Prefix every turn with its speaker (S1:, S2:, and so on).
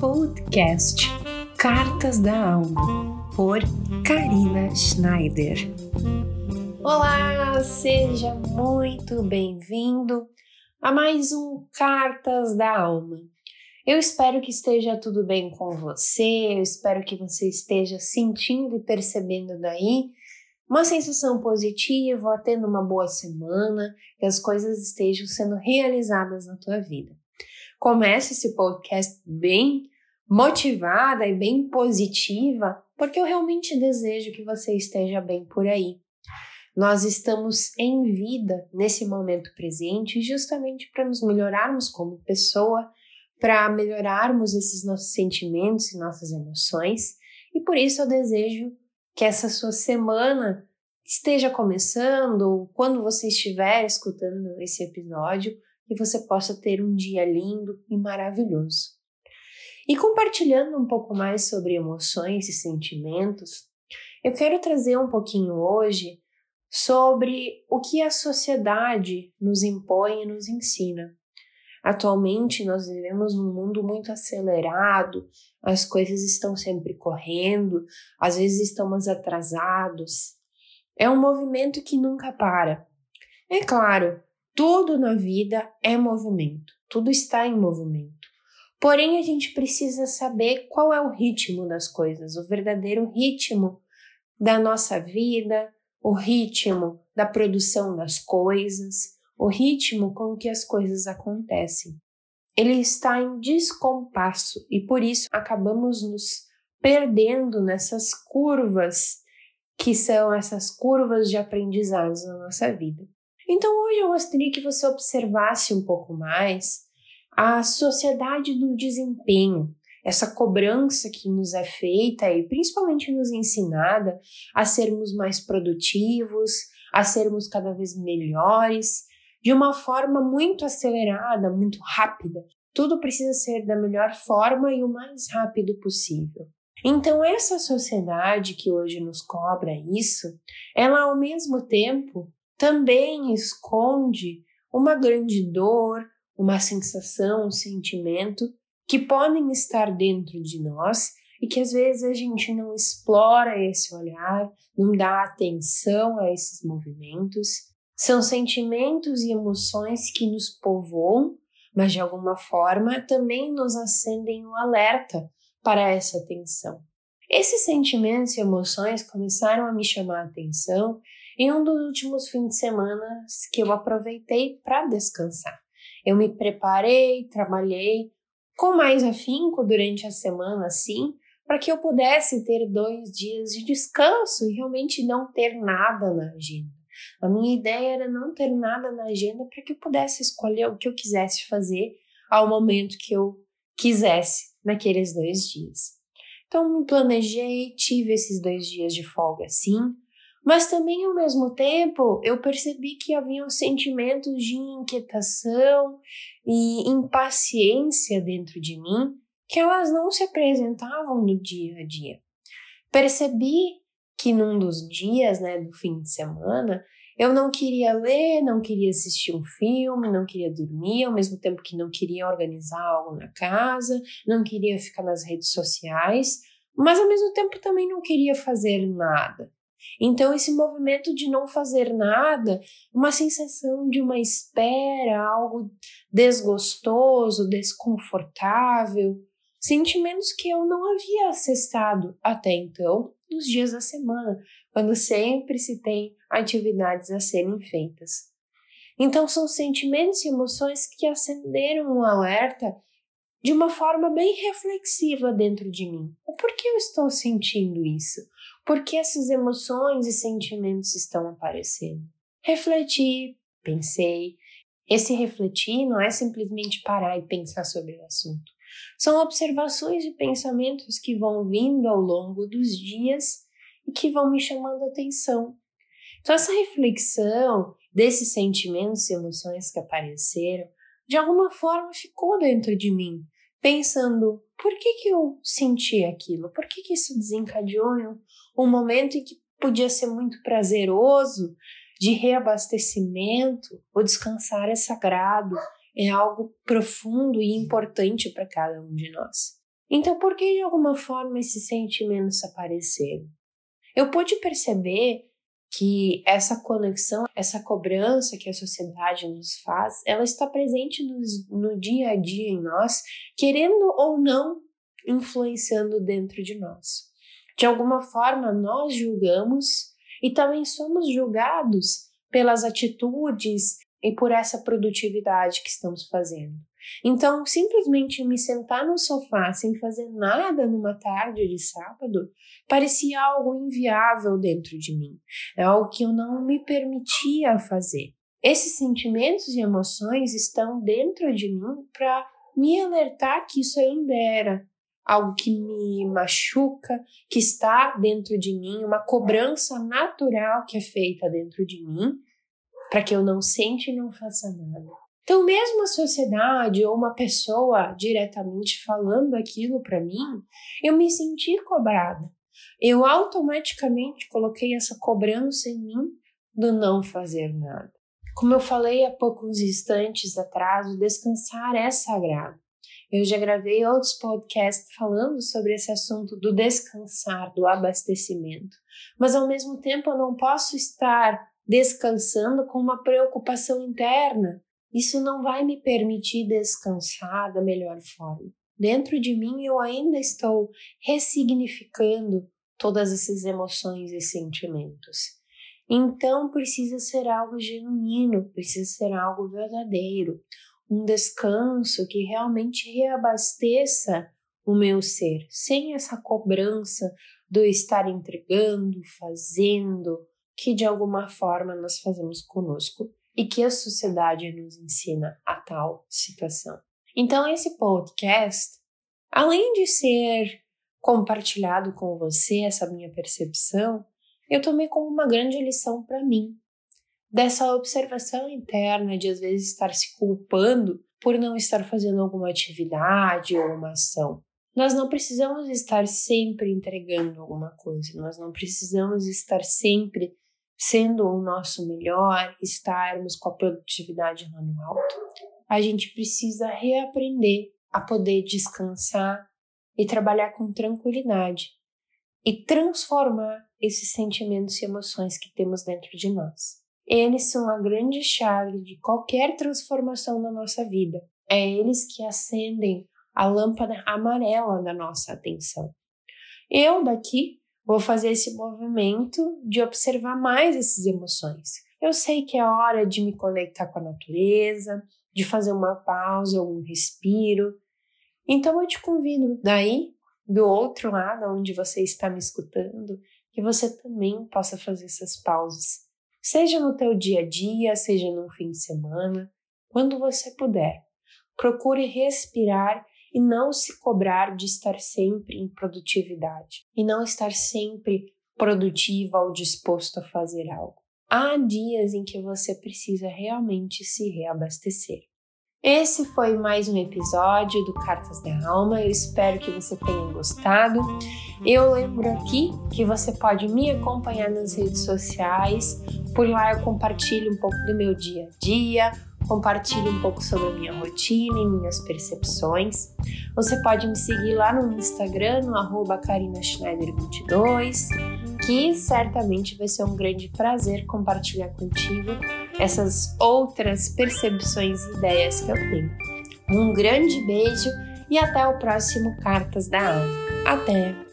S1: podcast Cartas da Alma, por Karina Schneider. Olá, seja muito bem-vindo a mais um Cartas da Alma. Eu espero que esteja tudo bem com você, eu espero que você esteja sentindo e percebendo daí uma sensação positiva, tendo uma boa semana, que as coisas estejam sendo realizadas na tua vida. Comece esse podcast bem motivada e bem positiva, porque eu realmente desejo que você esteja bem por aí. Nós estamos em vida nesse momento presente justamente para nos melhorarmos como pessoa, para melhorarmos esses nossos sentimentos e nossas emoções, e por isso eu desejo que essa sua semana esteja começando, quando você estiver escutando esse episódio, que você possa ter um dia lindo e maravilhoso. E compartilhando um pouco mais sobre emoções e sentimentos, eu quero trazer um pouquinho hoje sobre o que a sociedade nos impõe e nos ensina. Atualmente nós vivemos num mundo muito acelerado, as coisas estão sempre correndo, às vezes estamos atrasados. É um movimento que nunca para. É claro, tudo na vida é movimento, tudo está em movimento. Porém, a gente precisa saber qual é o ritmo das coisas, o verdadeiro ritmo da nossa vida, o ritmo da produção das coisas, o ritmo com que as coisas acontecem. Ele está em descompasso e por isso acabamos nos perdendo nessas curvas que são essas curvas de aprendizados na nossa vida. Então hoje eu gostaria que você observasse um pouco mais a sociedade do desempenho, essa cobrança que nos é feita e principalmente nos ensinada a sermos mais produtivos, a sermos cada vez melhores, de uma forma muito acelerada, muito rápida. Tudo precisa ser da melhor forma e o mais rápido possível. Então, essa sociedade que hoje nos cobra isso, ela ao mesmo tempo também esconde uma grande dor, uma sensação, um sentimento que podem estar dentro de nós e que às vezes a gente não explora esse olhar, não dá atenção a esses movimentos. São sentimentos e emoções que nos povoam, mas de alguma forma também nos acendem um alerta para essa atenção. Esses sentimentos e emoções começaram a me chamar a atenção em um dos últimos fins de semana que eu aproveitei para descansar. Eu me preparei, trabalhei com mais afinco durante a semana, assim, para que eu pudesse ter dois dias de descanso e realmente não ter nada na agenda. A minha ideia era não ter nada na agenda para que eu pudesse escolher o que eu quisesse fazer ao momento que eu quisesse naqueles dois dias. Então, me planejei, tive esses dois dias de folga sim, mas também ao mesmo tempo eu percebi que haviam sentimentos de inquietação e impaciência dentro de mim que elas não se apresentavam no dia a dia. Percebi que num dos dias, né, do fim de semana, eu não queria ler, não queria assistir um filme, não queria dormir, ao mesmo tempo que não queria organizar algo na casa, não queria ficar nas redes sociais, mas ao mesmo tempo também não queria fazer nada. Então, esse movimento de não fazer nada, uma sensação de uma espera, algo desgostoso, desconfortável, sentimentos que eu não havia acessado até então nos dias da semana, quando sempre se tem atividades a serem feitas. Então, são sentimentos e emoções que acenderam um alerta de uma forma bem reflexiva dentro de mim. O porquê eu estou sentindo isso? Por que essas emoções e sentimentos estão aparecendo? Refleti, pensei. Esse refletir não é simplesmente parar e pensar sobre o assunto. São observações e pensamentos que vão vindo ao longo dos dias e que vão me chamando atenção. Então, essa reflexão desses sentimentos e emoções que apareceram, de alguma forma ficou dentro de mim, pensando: por que, que eu senti aquilo? Por que, que isso desencadeou um momento em que podia ser muito prazeroso, de reabastecimento? O descansar é sagrado, é algo profundo e importante para cada um de nós. Então, por que de alguma forma esses sentimentos apareceram? Eu pude perceber que essa conexão, essa cobrança que a sociedade nos faz, ela está presente no, no dia a dia em nós, querendo ou não, influenciando dentro de nós. De alguma forma, nós julgamos e também somos julgados pelas atitudes e por essa produtividade que estamos fazendo. Então, simplesmente me sentar no sofá sem fazer nada numa tarde de sábado parecia algo inviável dentro de mim, é algo que eu não me permitia fazer. Esses sentimentos e emoções estão dentro de mim para me alertar que isso ainda era algo que me machuca, que está dentro de mim, uma cobrança natural que é feita dentro de mim, para que eu não sente e não faça nada. Então, mesmo a sociedade ou uma pessoa diretamente falando aquilo para mim, eu me senti cobrada. Eu automaticamente coloquei essa cobrança em mim do não fazer nada. Como eu falei há poucos instantes atrás, o descansar é sagrado. Eu já gravei outros podcasts falando sobre esse assunto do descansar, do abastecimento. Mas ao mesmo tempo eu não posso estar descansando com uma preocupação interna. Isso não vai me permitir descansar da melhor forma. Dentro de mim eu ainda estou ressignificando todas essas emoções e sentimentos. Então precisa ser algo genuíno, precisa ser algo verdadeiro, um descanso que realmente reabasteça o meu ser, sem essa cobrança do estar entregando, fazendo, que de alguma forma nós fazemos conosco e que a sociedade nos ensina a tal situação. Então, esse podcast, além de ser compartilhado com você, essa minha percepção, eu tomei como uma grande lição para mim, dessa observação interna de às vezes estar se culpando por não estar fazendo alguma atividade ou uma ação. Nós não precisamos estar sempre entregando alguma coisa, nós não precisamos estar sempre sendo o nosso melhor, estarmos com a produtividade lá no alto. A gente precisa reaprender a poder descansar e trabalhar com tranquilidade e transformar esses sentimentos e emoções que temos dentro de nós. Eles são a grande chave de qualquer transformação na nossa vida. É eles que acendem a lâmpada amarela da nossa atenção. Eu daqui vou fazer esse movimento de observar mais essas emoções. Eu sei que é hora de me conectar com a natureza, de fazer uma pausa, um respiro. Então eu te convido daí, do outro lado, onde você está me escutando, que você também possa fazer essas pausas seja no teu dia a dia, seja no fim de semana, quando você puder. Procure respirar e não se cobrar de estar sempre em produtividade e não estar sempre produtiva ou disposto a fazer algo. Há dias em que você precisa realmente se reabastecer. Esse foi mais um episódio do Cartas da Alma. Eu espero que você tenha gostado. Eu lembro aqui que você pode me acompanhar nas redes sociais. Por lá eu compartilho um pouco do meu dia a dia, compartilho um pouco sobre a minha rotina e minhas percepções. Você pode me seguir lá no Instagram, no arroba carinaschneider22, que certamente vai ser um grande prazer compartilhar contigo essas outras percepções e ideias que eu tenho. Um grande beijo e até o próximo Cartas da Alma. Até!